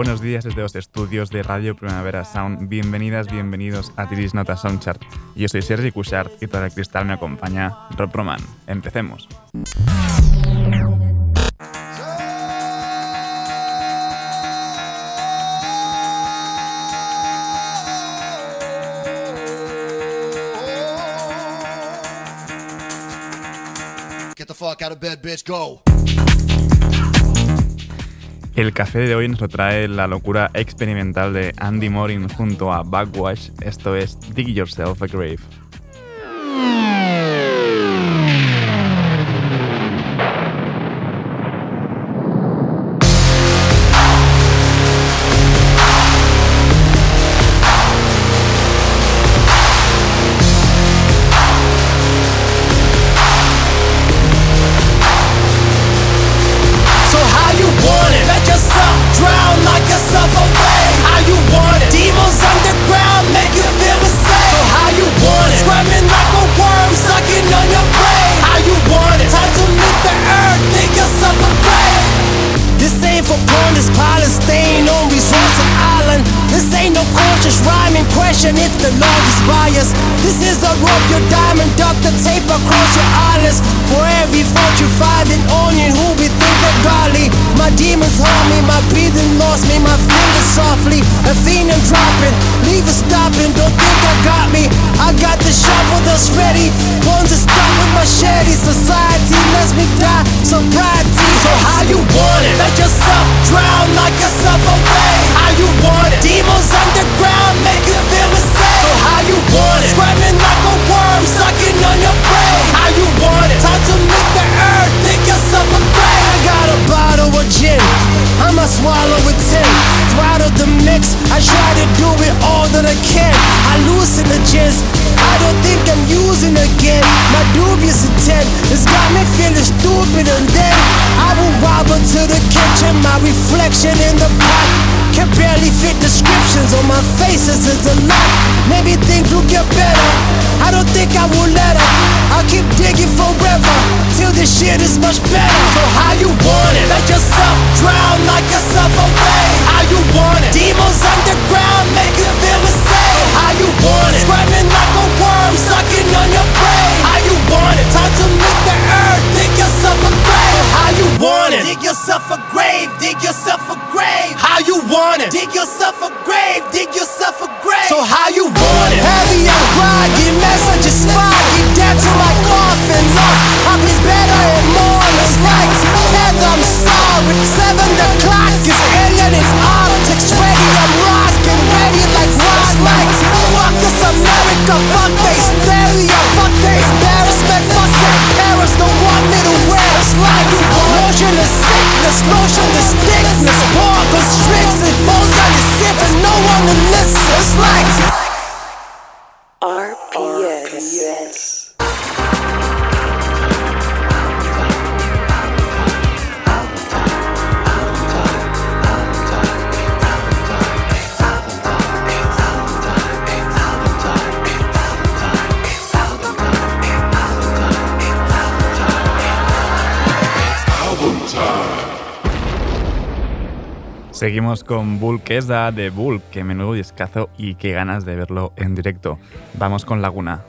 Buenos días desde los estudios de Radio Primavera Sound. Bienvenidas, bienvenidos a Tiris Nota Soundchart. Yo soy Sergi Cushart y para el cristal me acompaña Rob Roman. Empecemos. Get the fuck out of bed, bitch, go! El café de hoy nos lo trae la locura experimental de Andy Morin junto a Backwash. Esto es Dig Yourself a Grave. This is the rope, your diamond duct the tape across your eyelids. For every fault you find an onion, who Demons haunt me, my breathing lost me, my fingers softly. A fiend and dropping, leave a stopping. Don't think I got me. I got the shovel that's ready. Bones to stop with my shady Society lets me die. Sobriety. So how you want it? Let yourself drown like yourself away. How you want it? Demons underground make you feel insane. So how you want it? Screaming like a worm, sucking on your brain. How you want it? Time to make the earth think yourself a prey. I got a body gin. I must swallow a tin live out of the mix. I try to do it all that I can. I lose in the chance. I don't think I'm using again. My dubious intent has got me feeling stupid, and then I will rob to the kitchen. My reflection in the pot can barely fit descriptions on my face. This is a lot. Maybe things will get better. I don't think I will let her. I'll keep digging forever till this shit is much better. So how you want it? Let yourself drown like yourself away. How you you want it. Demons underground make you feel the same. How you want it? Screaming like a worm, sucking on your brain. How you want it? Time to make the earth dig yourself a grave. How you want it? Dig yourself a grave, dig yourself a grave. How you want it? Dig yourself a grave, dig yourself a grave. So how you want it? Heavy on cry, get messages fire. Seguimos con Bulk Esda de Bulk, que menudo discazo y qué ganas de verlo en directo. Vamos con Laguna.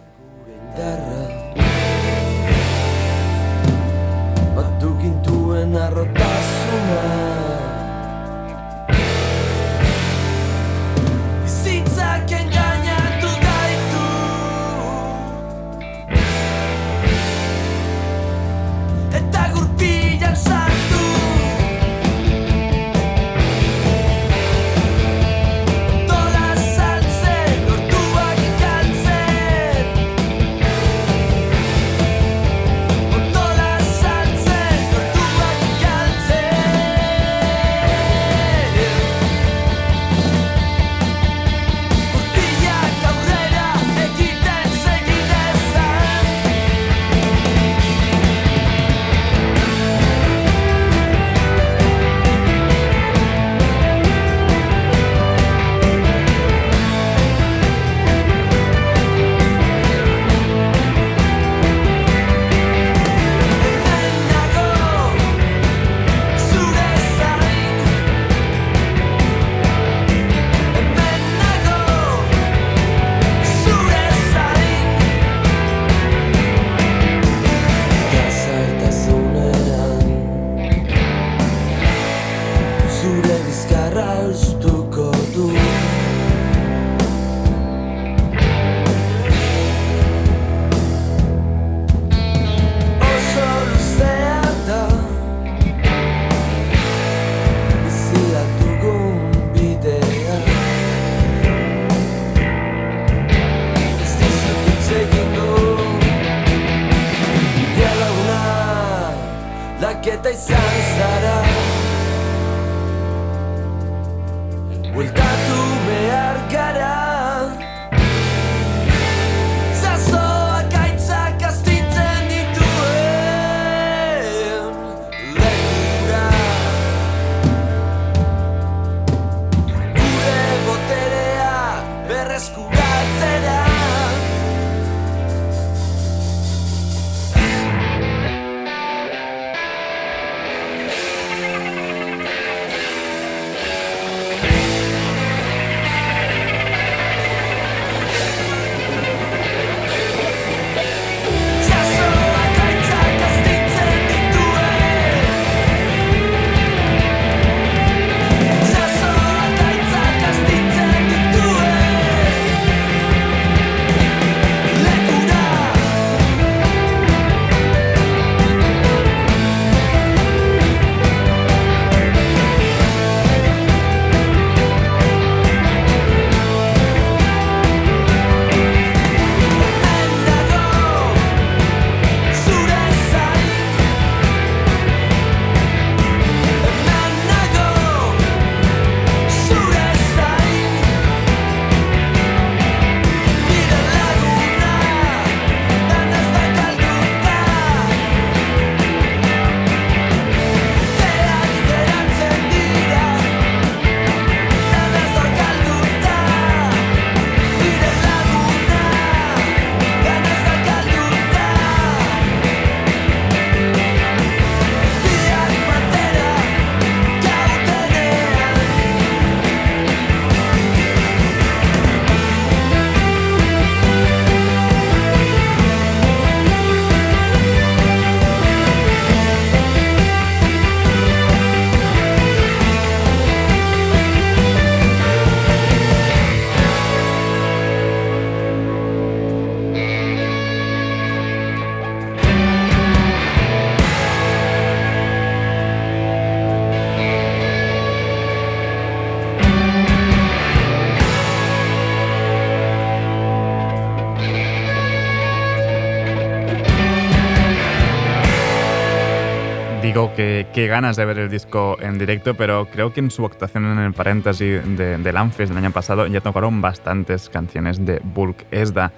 Digo que qué ganas de ver el disco en directo, pero creo que en su actuación en el paréntesis de, del Anfes del año pasado ya tocaron bastantes canciones de Bulk Esda.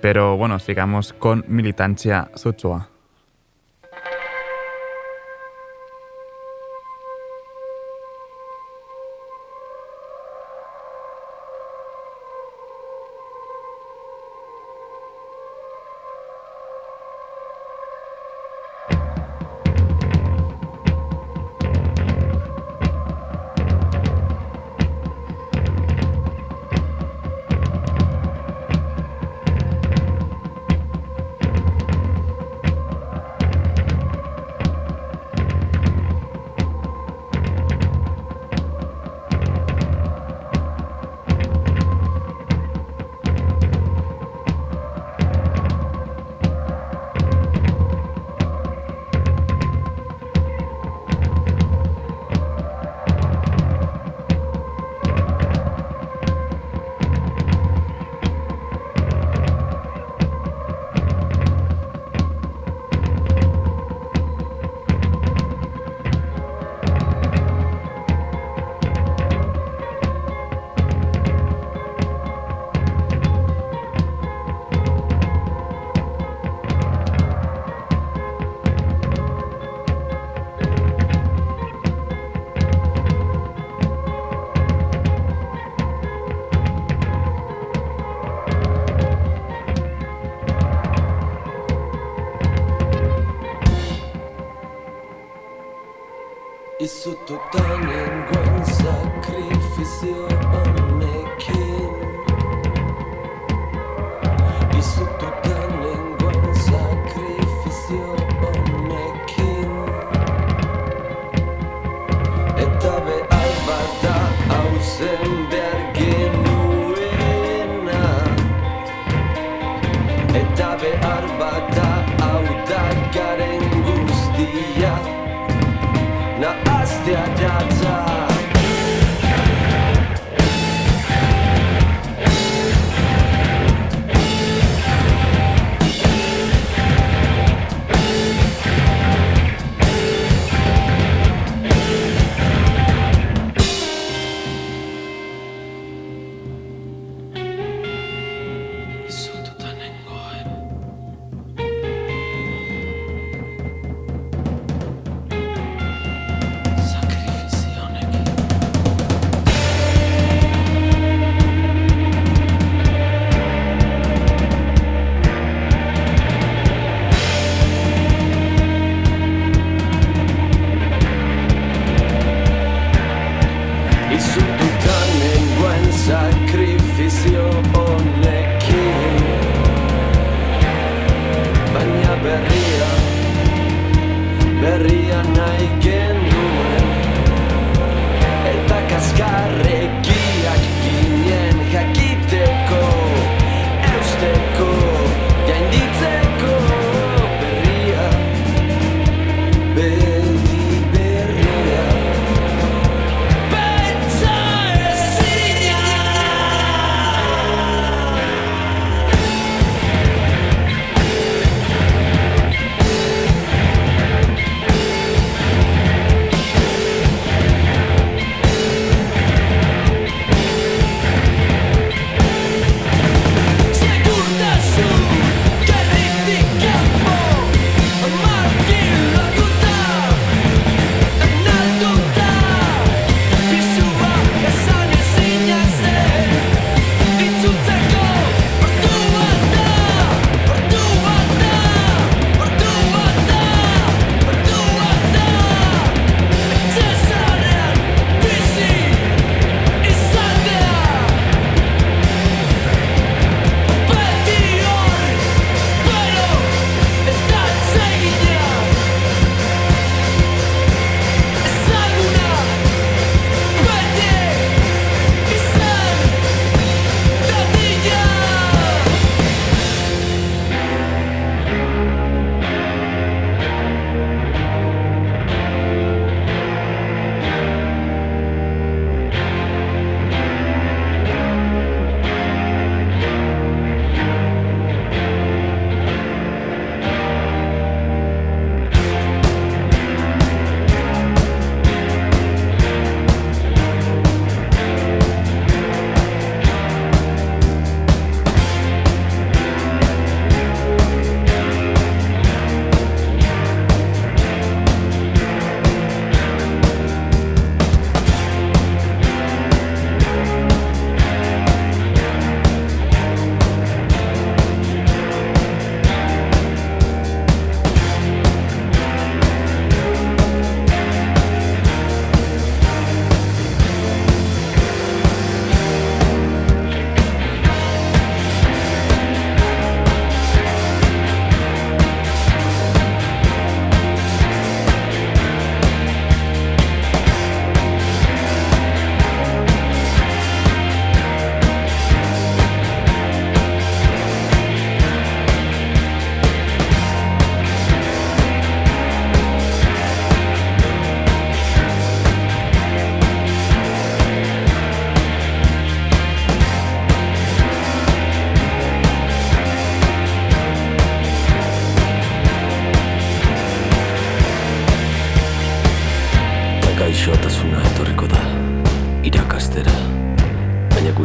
Pero bueno, sigamos con Militancia Suchua.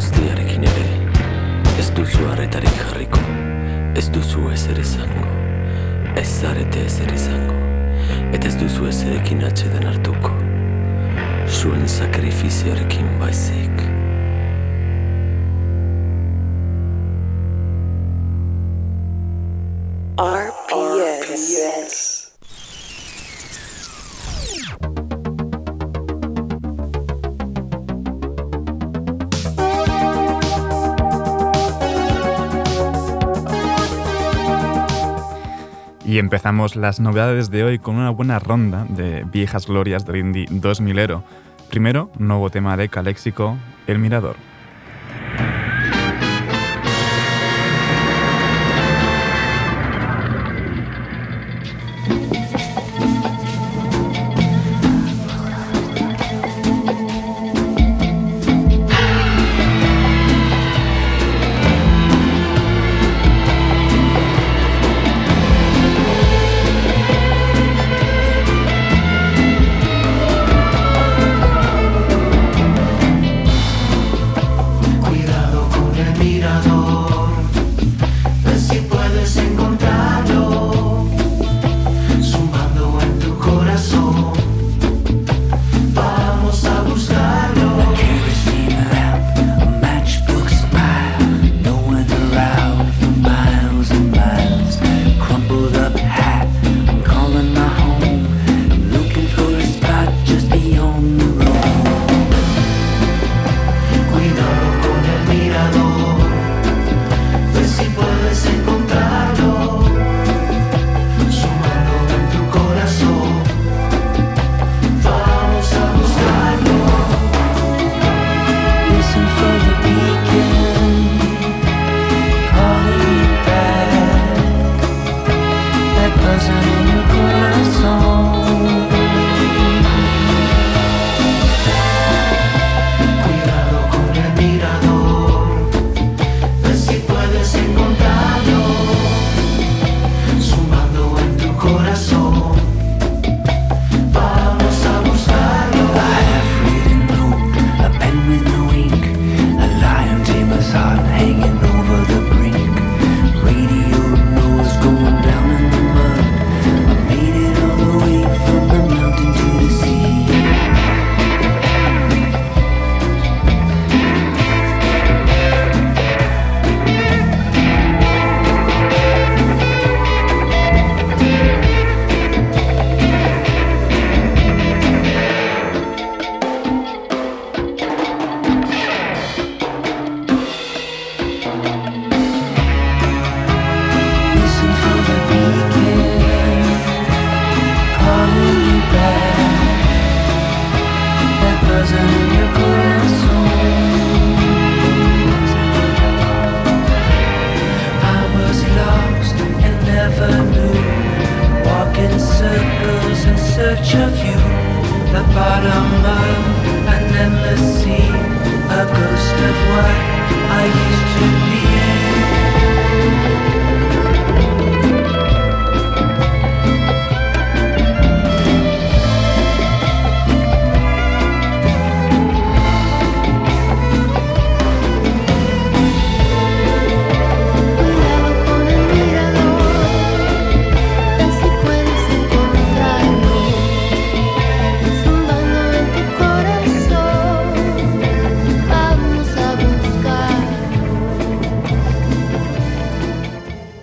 guztiarekin ere. Ez duzu harretarik jarriko. Ez duzu ezer izango. Ez zarete ezer izango. Eta ez duzu ezerekin atxeden hartuko Zuen sakrifizioarekin baizik. Empezamos las novedades de hoy con una buena ronda de viejas glorias del indie 2000ero. Primero, nuevo tema de Caléxico, El Mirador.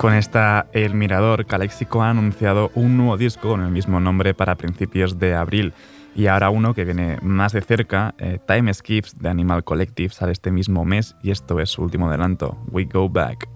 Con esta El Mirador, Caléxico ha anunciado un nuevo disco con el mismo nombre para principios de abril. Y ahora uno que viene más de cerca, eh, Time Skips de Animal Collective, sale este mismo mes y esto es su último adelanto, We Go Back.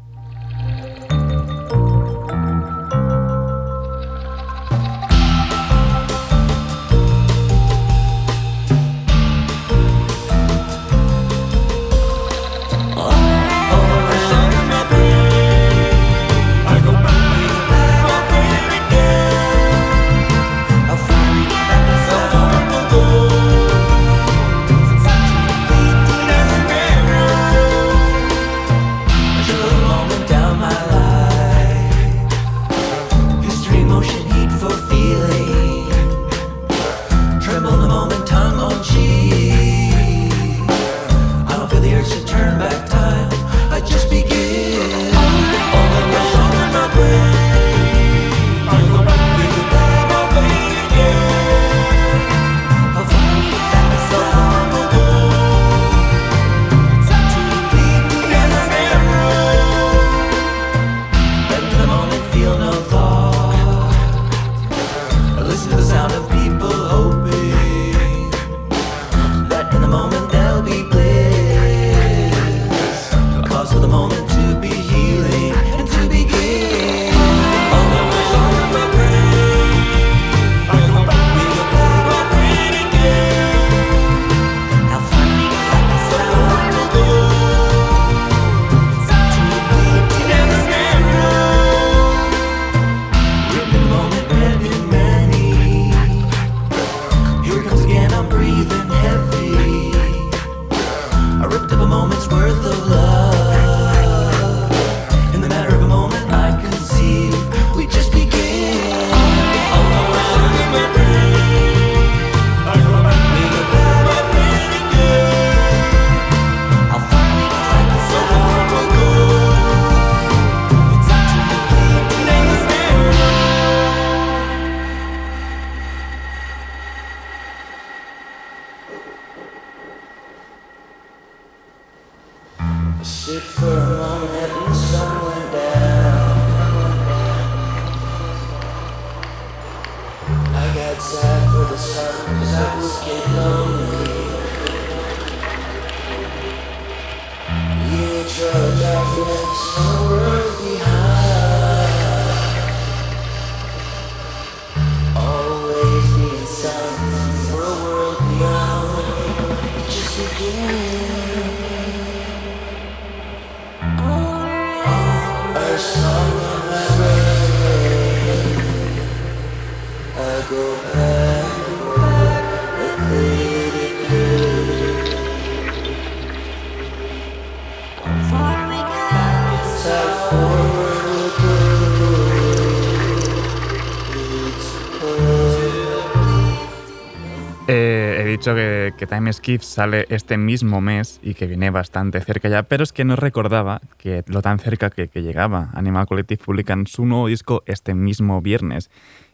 Time Skip sale este mismo mes y que viene bastante cerca ya, pero es que no recordaba que lo tan cerca que, que llegaba. Animal Collective publican su nuevo disco este mismo viernes.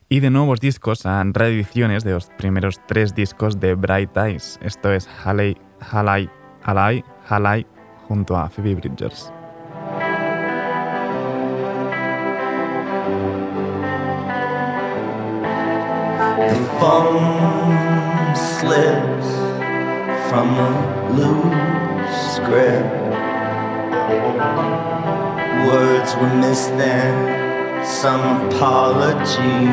Y de nuevos discos han reediciones de los primeros tres discos de Bright Eyes. Esto es Haley, Halai, Halai, Halai junto a Phoebe Bridgers. The phone slips from a loose grip. Words were missed then, some apology.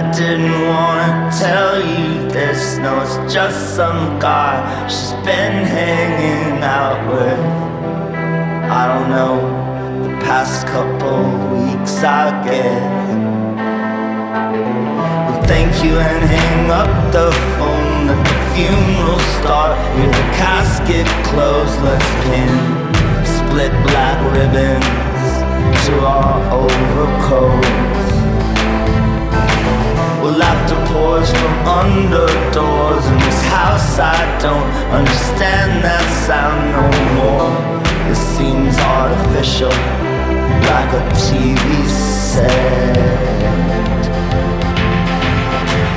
I didn't wanna tell you this, no, it's just some guy she's been hanging out with. I don't know, the past couple weeks I guess. Thank you and hang up the phone. Let the funeral start. Hear the casket close. Let's pin split black ribbons to our overcoats. Well, laughter pours from under doors in this house. I don't understand that sound no more. It seems artificial, like a TV set.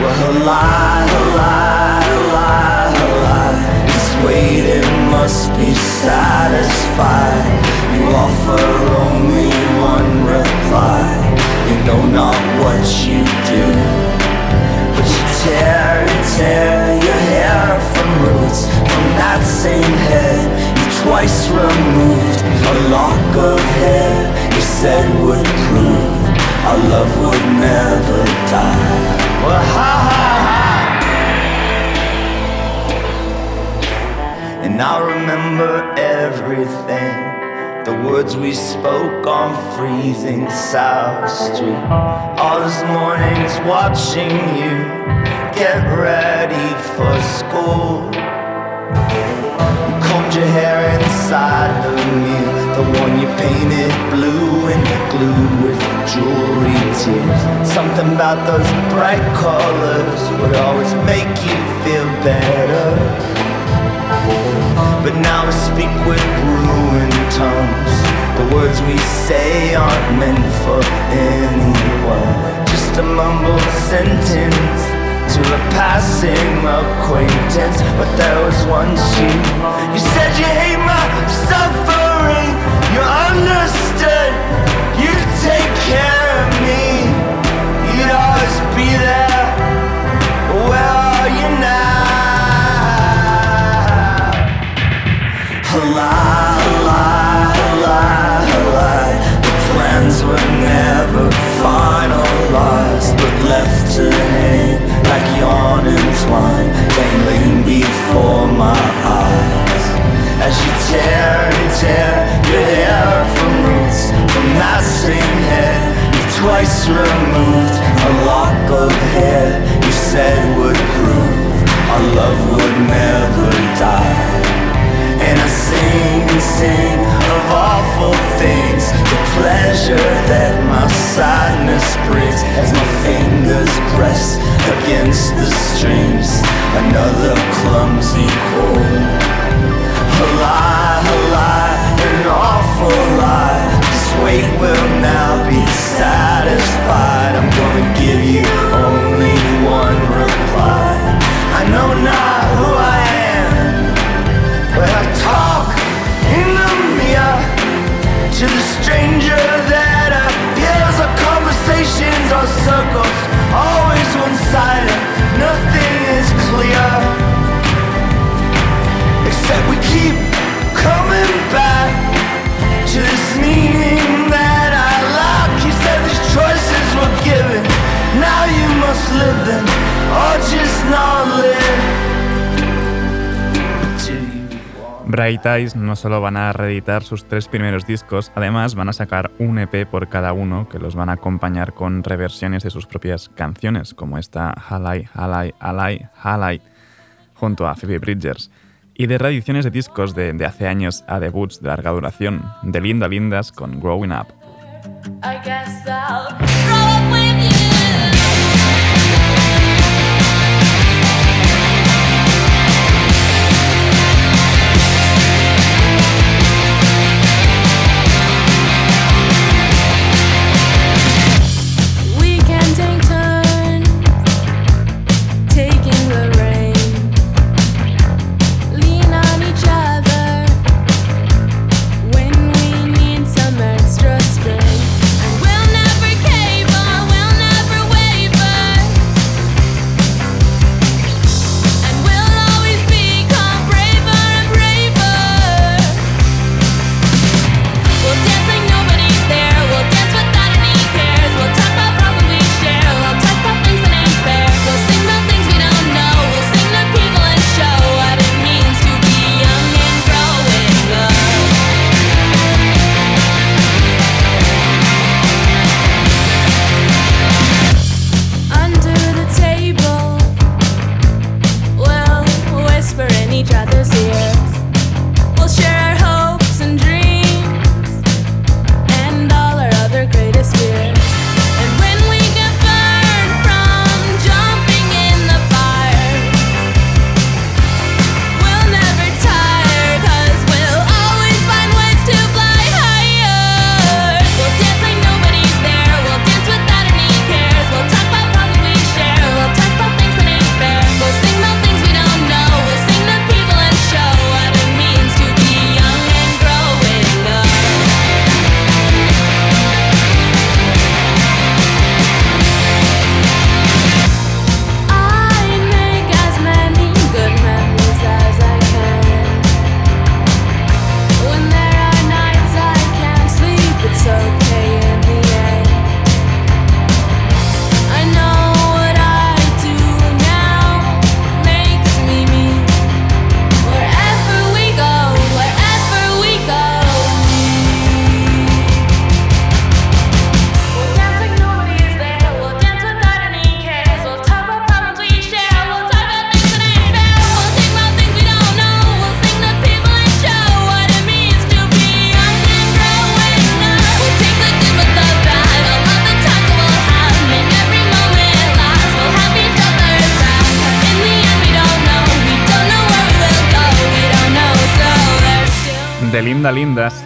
Well, a lie, a lie, a lie, a lie. This waiting must be satisfied. You offer only one reply. You know not what you do. But you tear and tear your hair from roots from that same head you twice removed. A lock of hair you said would prove our love would never The words we spoke on freezing South Street. All those mornings watching you get ready for school. You combed your hair inside the mirror, the one you painted blue and glued with jewelry tears. Something about those bright colors would always make you feel better. But now we speak with ruined tongues. The words we say aren't meant for anyone. Just a mumbled sentence to a passing acquaintance. But there was once you, you said you hate my suffering. You understood. Before my eyes. As you tear and tear your hair from roots from that same head you twice removed, a lock of hair you said would prove our love would never die. And I sing and sing of awful things. The pleasure that my sadness brings As my fingers press against the strings. Another clumsy chord. A lie, a lie, Bright Eyes no solo van a reeditar sus tres primeros discos, además van a sacar un EP por cada uno que los van a acompañar con reversiones de sus propias canciones, como esta Halai, Halai, Halai, Halai, junto a Phoebe Bridgers, y de reediciones de discos de, de hace años a debuts de larga duración, de Linda Lindas con Growing Up.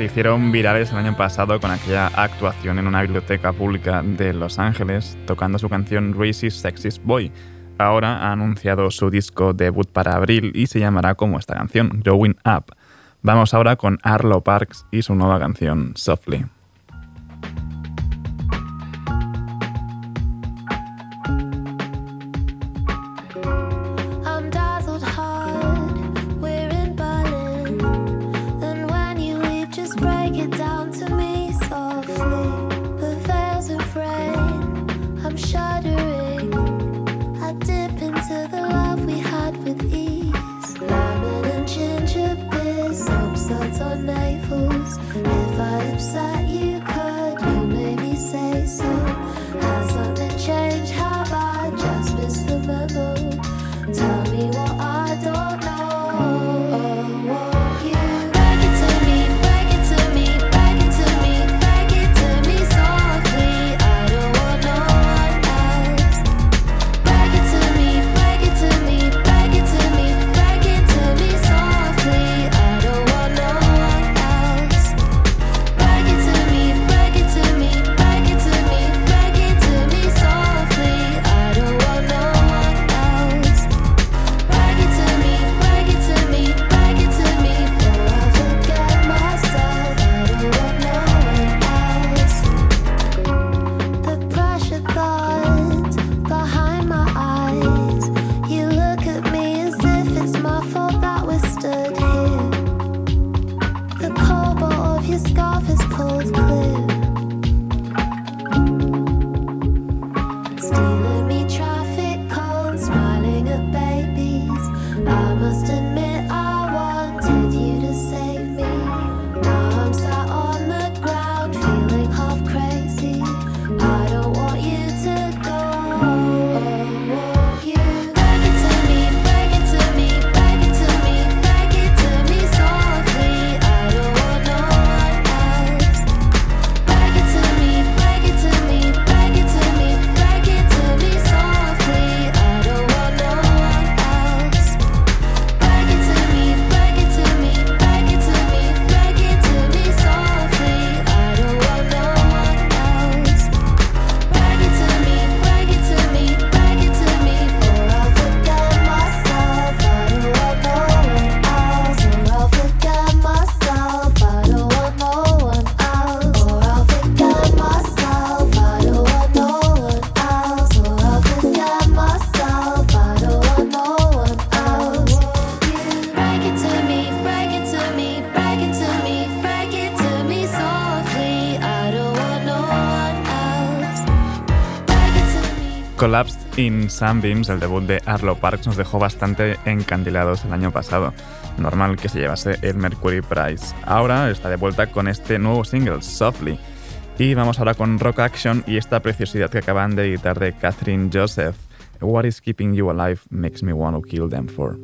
hicieron virales el año pasado con aquella actuación en una biblioteca pública de Los Ángeles tocando su canción Racist Sexist Boy. Ahora ha anunciado su disco debut para abril y se llamará como esta canción, Growing Up. Vamos ahora con Arlo Parks y su nueva canción, Softly. In Sunbeams, el debut de Arlo Parks, nos dejó bastante encandilados el año pasado. Normal que se llevase el Mercury Prize. Ahora está de vuelta con este nuevo single, Softly. Y vamos ahora con Rock Action y esta preciosidad que acaban de editar de Catherine Joseph. What is keeping you alive makes me want to kill them for.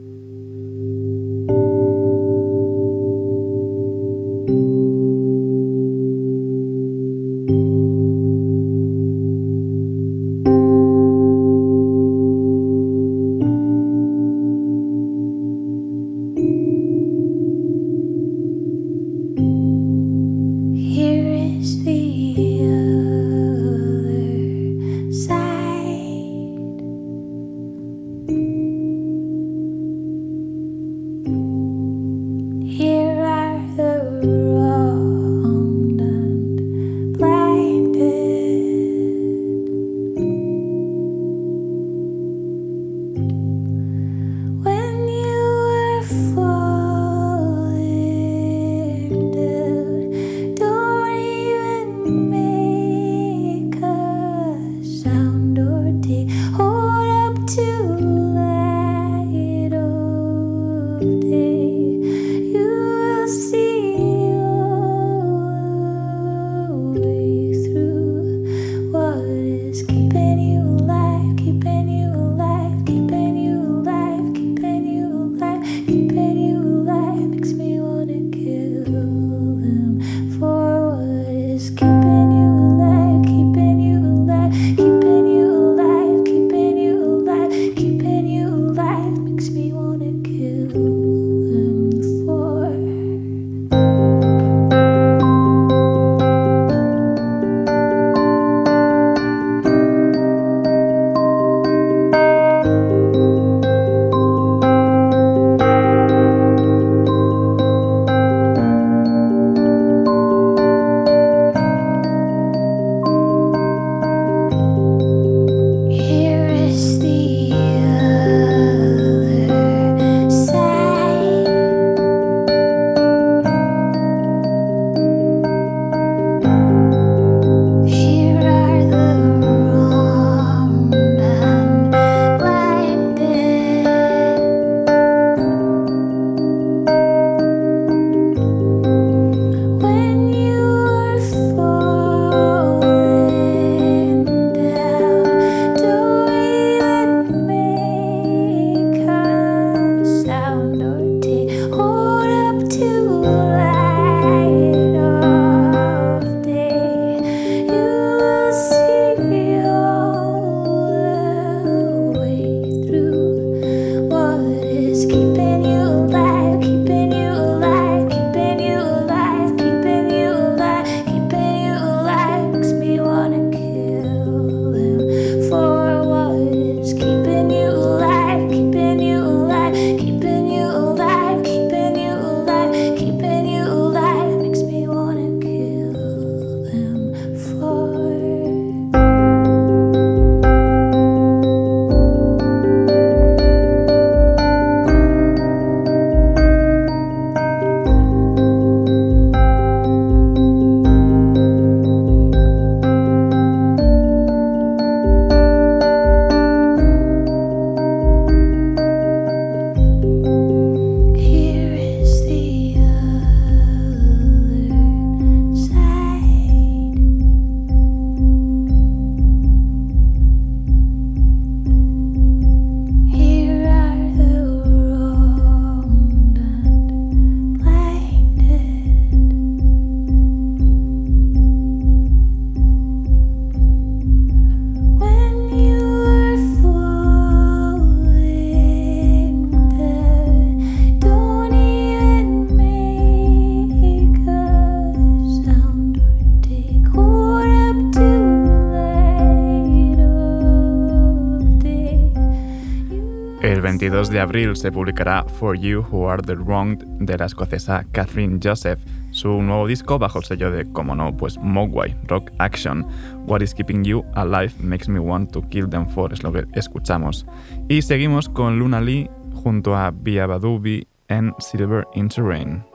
Abril se publicará For You Who Are the Wronged de la escocesa Catherine Joseph, su nuevo disco bajo el sello de, como no, pues Mogwai, Rock Action. What is Keeping You Alive Makes Me Want to Kill Them For, es lo que escuchamos. Y seguimos con Luna Lee junto a Bia Badubi en Silver in Terrain.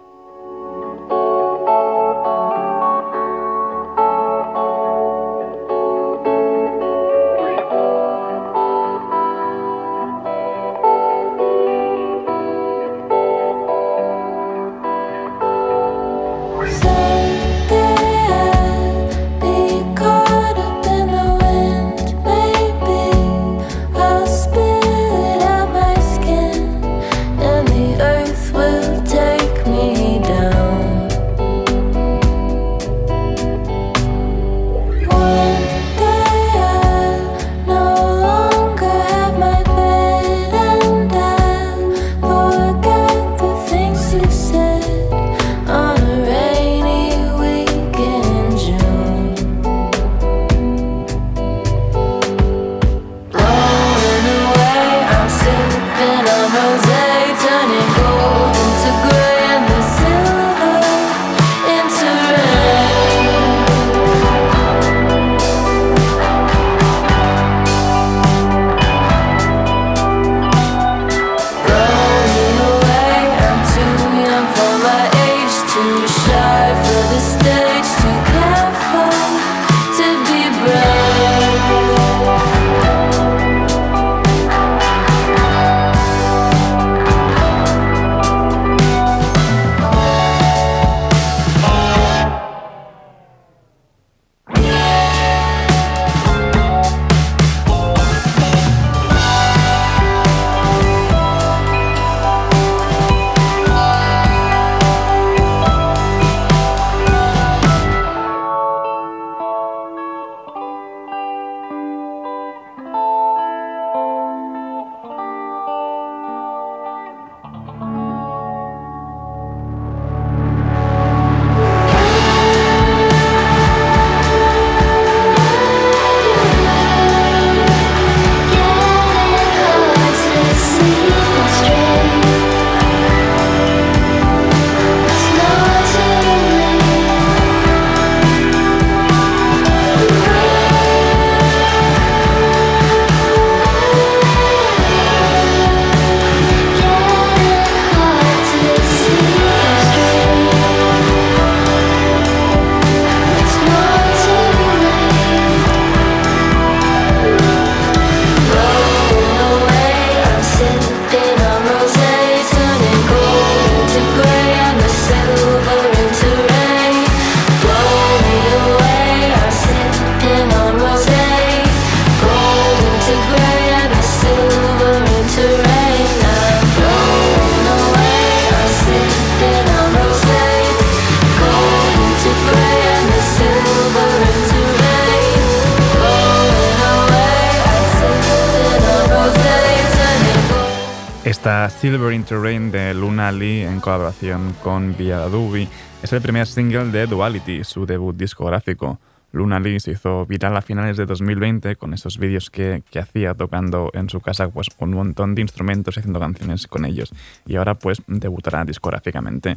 Lee en colaboración con Viadubi es el primer single de Duality, su debut discográfico. Luna Lee se hizo viral a finales de 2020 con esos vídeos que, que hacía tocando en su casa pues, un montón de instrumentos y haciendo canciones con ellos. Y ahora pues debutará discográficamente.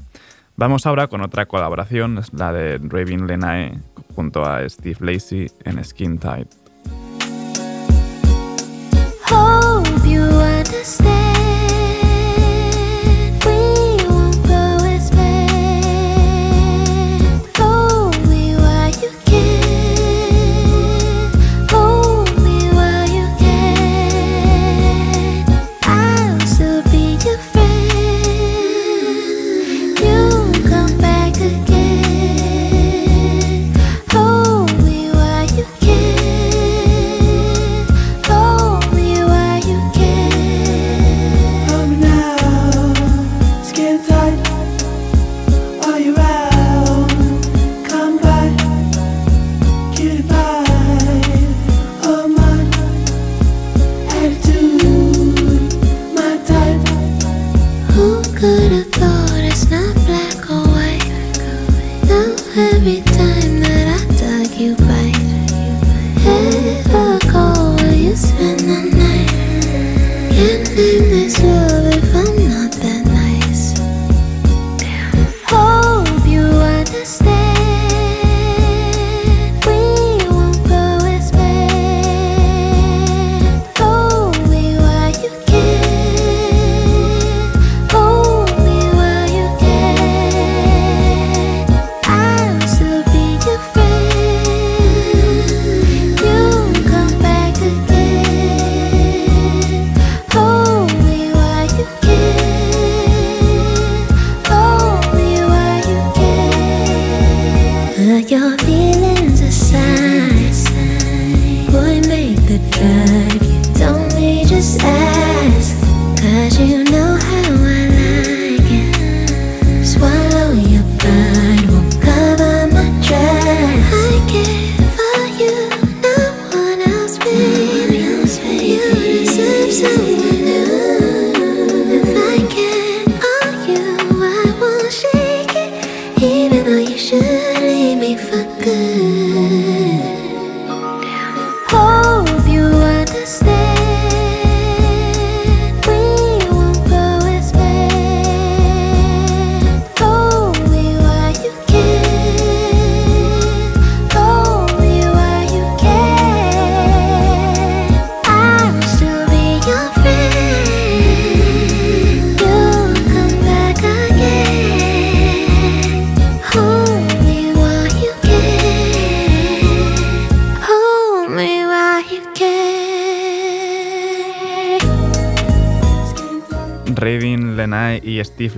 Vamos ahora con otra colaboración, es la de Raven Lenae junto a Steve Lacey en Skin Tight. Hope you understand.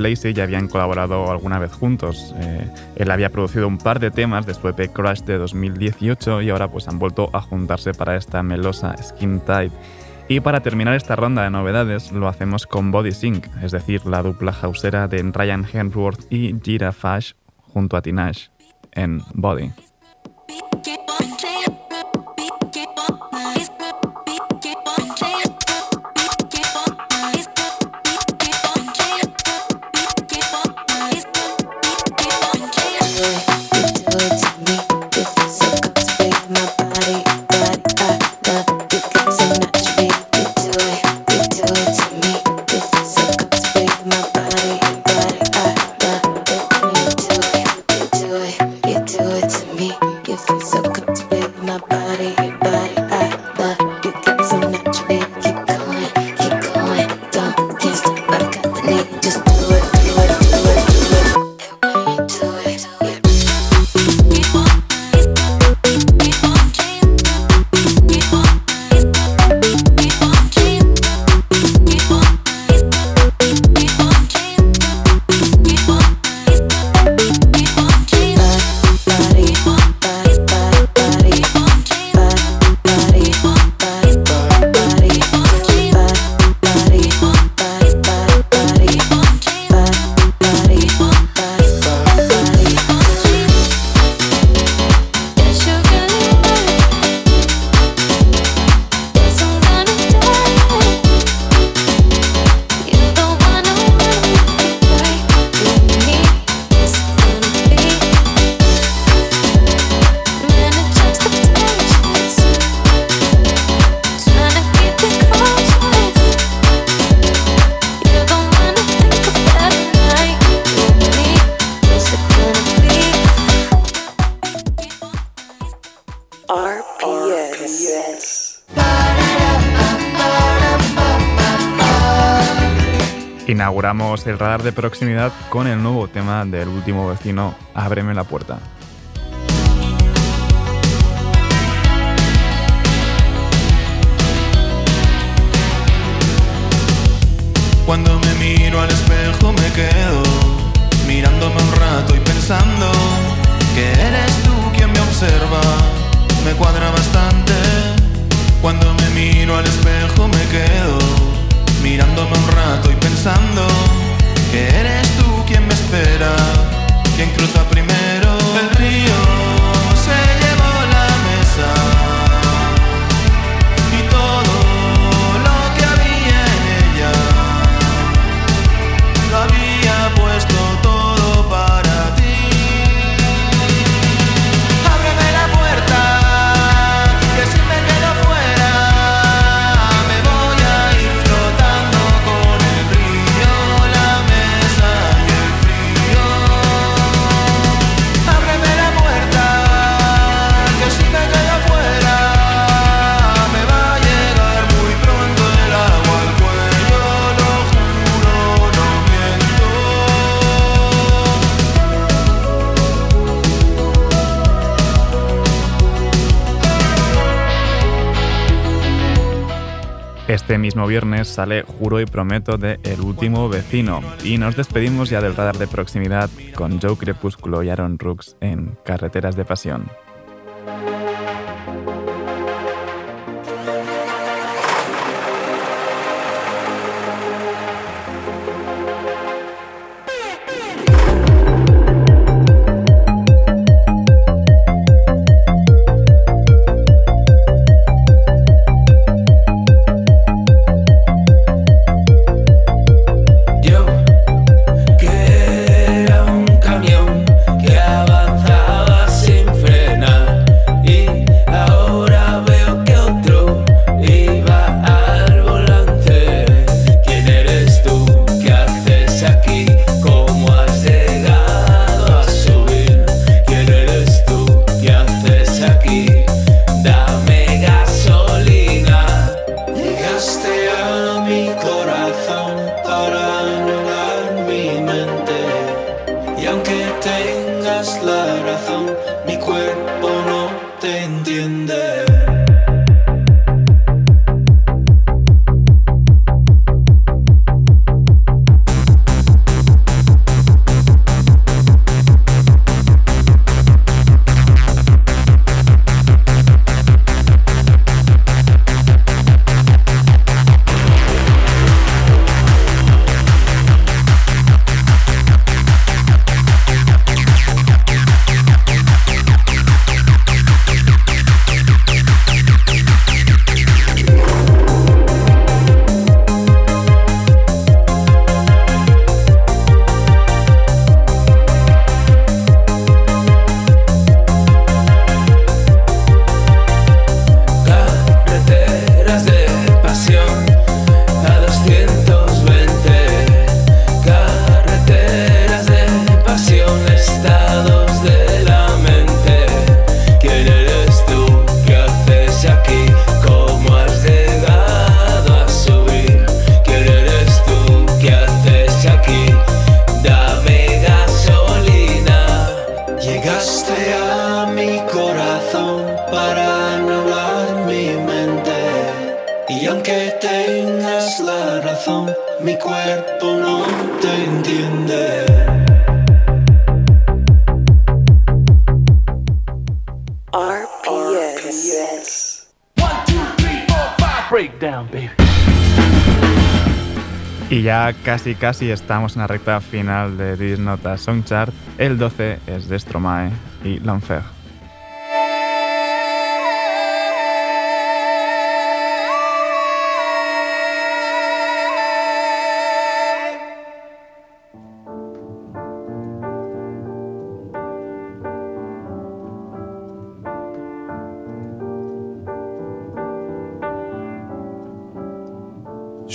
Lacey ya habían colaborado alguna vez juntos. Eh, él había producido un par de temas de su EP Crush de 2018 y ahora pues han vuelto a juntarse para esta melosa Skin Tight. Y para terminar esta ronda de novedades lo hacemos con Body Sync, es decir, la dupla hausera de Ryan Hemsworth y Gira Fash junto a Tinashe en Body. inauguramos el radar de proximidad con el nuevo tema del último vecino, Ábreme la puerta. El mismo viernes sale Juro y Prometo de El último vecino. Y nos despedimos ya del radar de proximidad con Joe Crepúsculo y Aaron Rooks en Carreteras de Pasión. casi casi estamos en la recta final de This Nota Song Chart. El 12 es de Stromae y L'Enfer.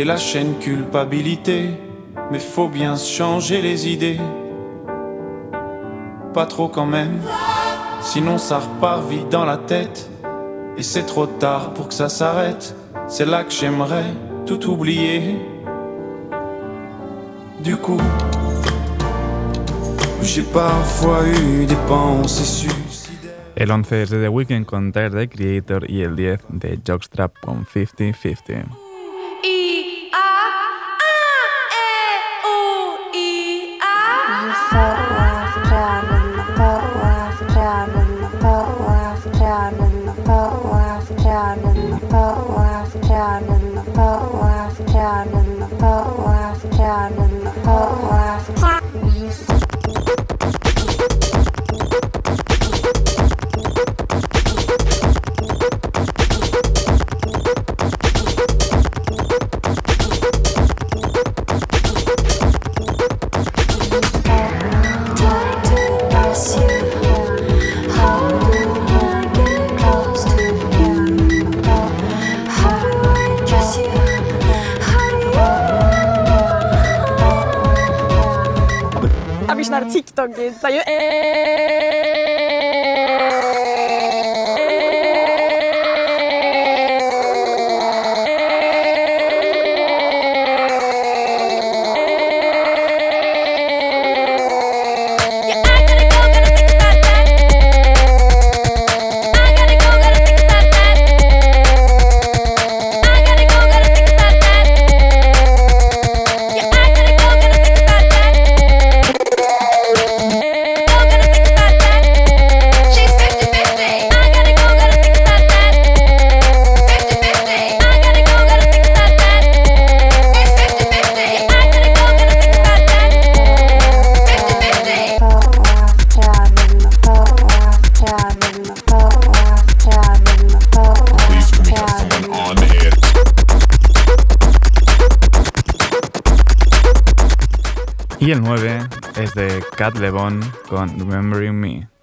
Et la chaîne culpabilité Mais faut bien changer les idées. Pas trop quand même, sinon ça repart vite dans la tête. Et c'est trop tard pour que ça s'arrête. C'est là que j'aimerais tout oublier. Du coup, j'ai parfois eu des pensées suicidaires. El 11 es de The Weeknd con the Creator y el 10 de Jockstrap con 50-50. down in the boat, laugh down in the boat, laugh down in the boat, laugh down in the boat, laugh down in the boat, laugh down. are you aa Scott Levon con Remembering Me.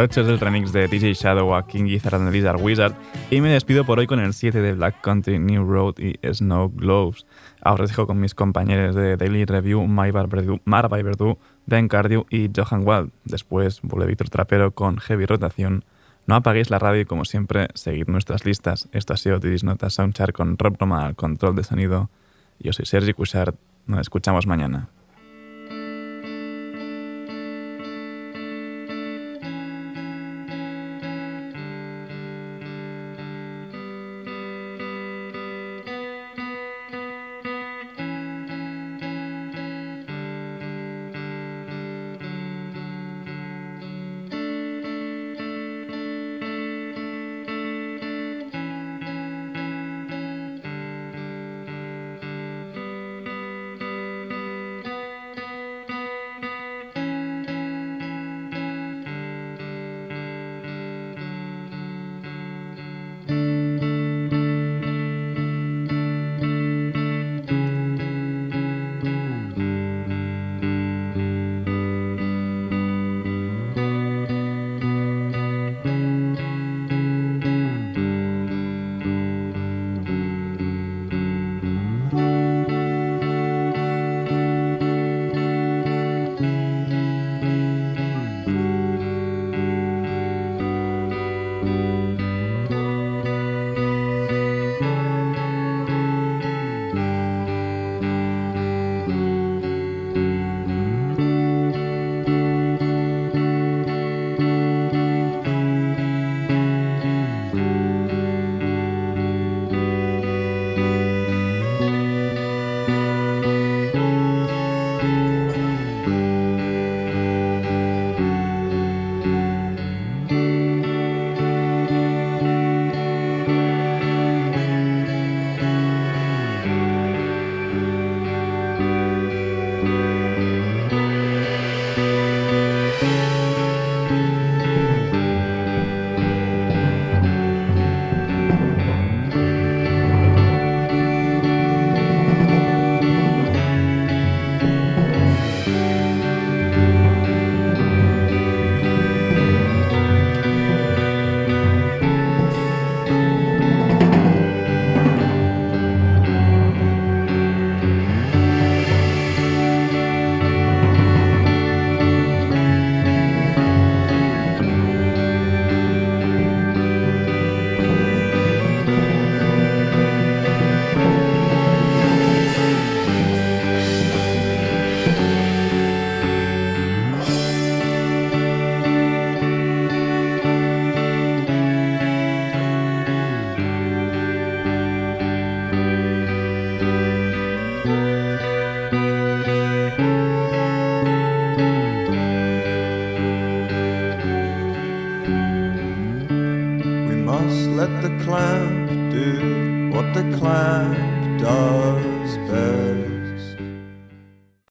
El 8 es el remix de DJ Shadow a King Gizzard and the Lizard Wizard. Y me despido por hoy con el 7 de Black Country, New Road y Snow Globes. Ahora os dejo con mis compañeros de Daily Review, Marva Verdú, Ben Cardew y Johan Wald. Después vuelve Víctor Trapero con Heavy Rotación. No apaguéis la radio y como siempre, seguid nuestras listas. Esto ha sido Didis Nota Soundchart con Rob Roma al control de sonido. Yo soy Sergi Cushart. Nos escuchamos mañana.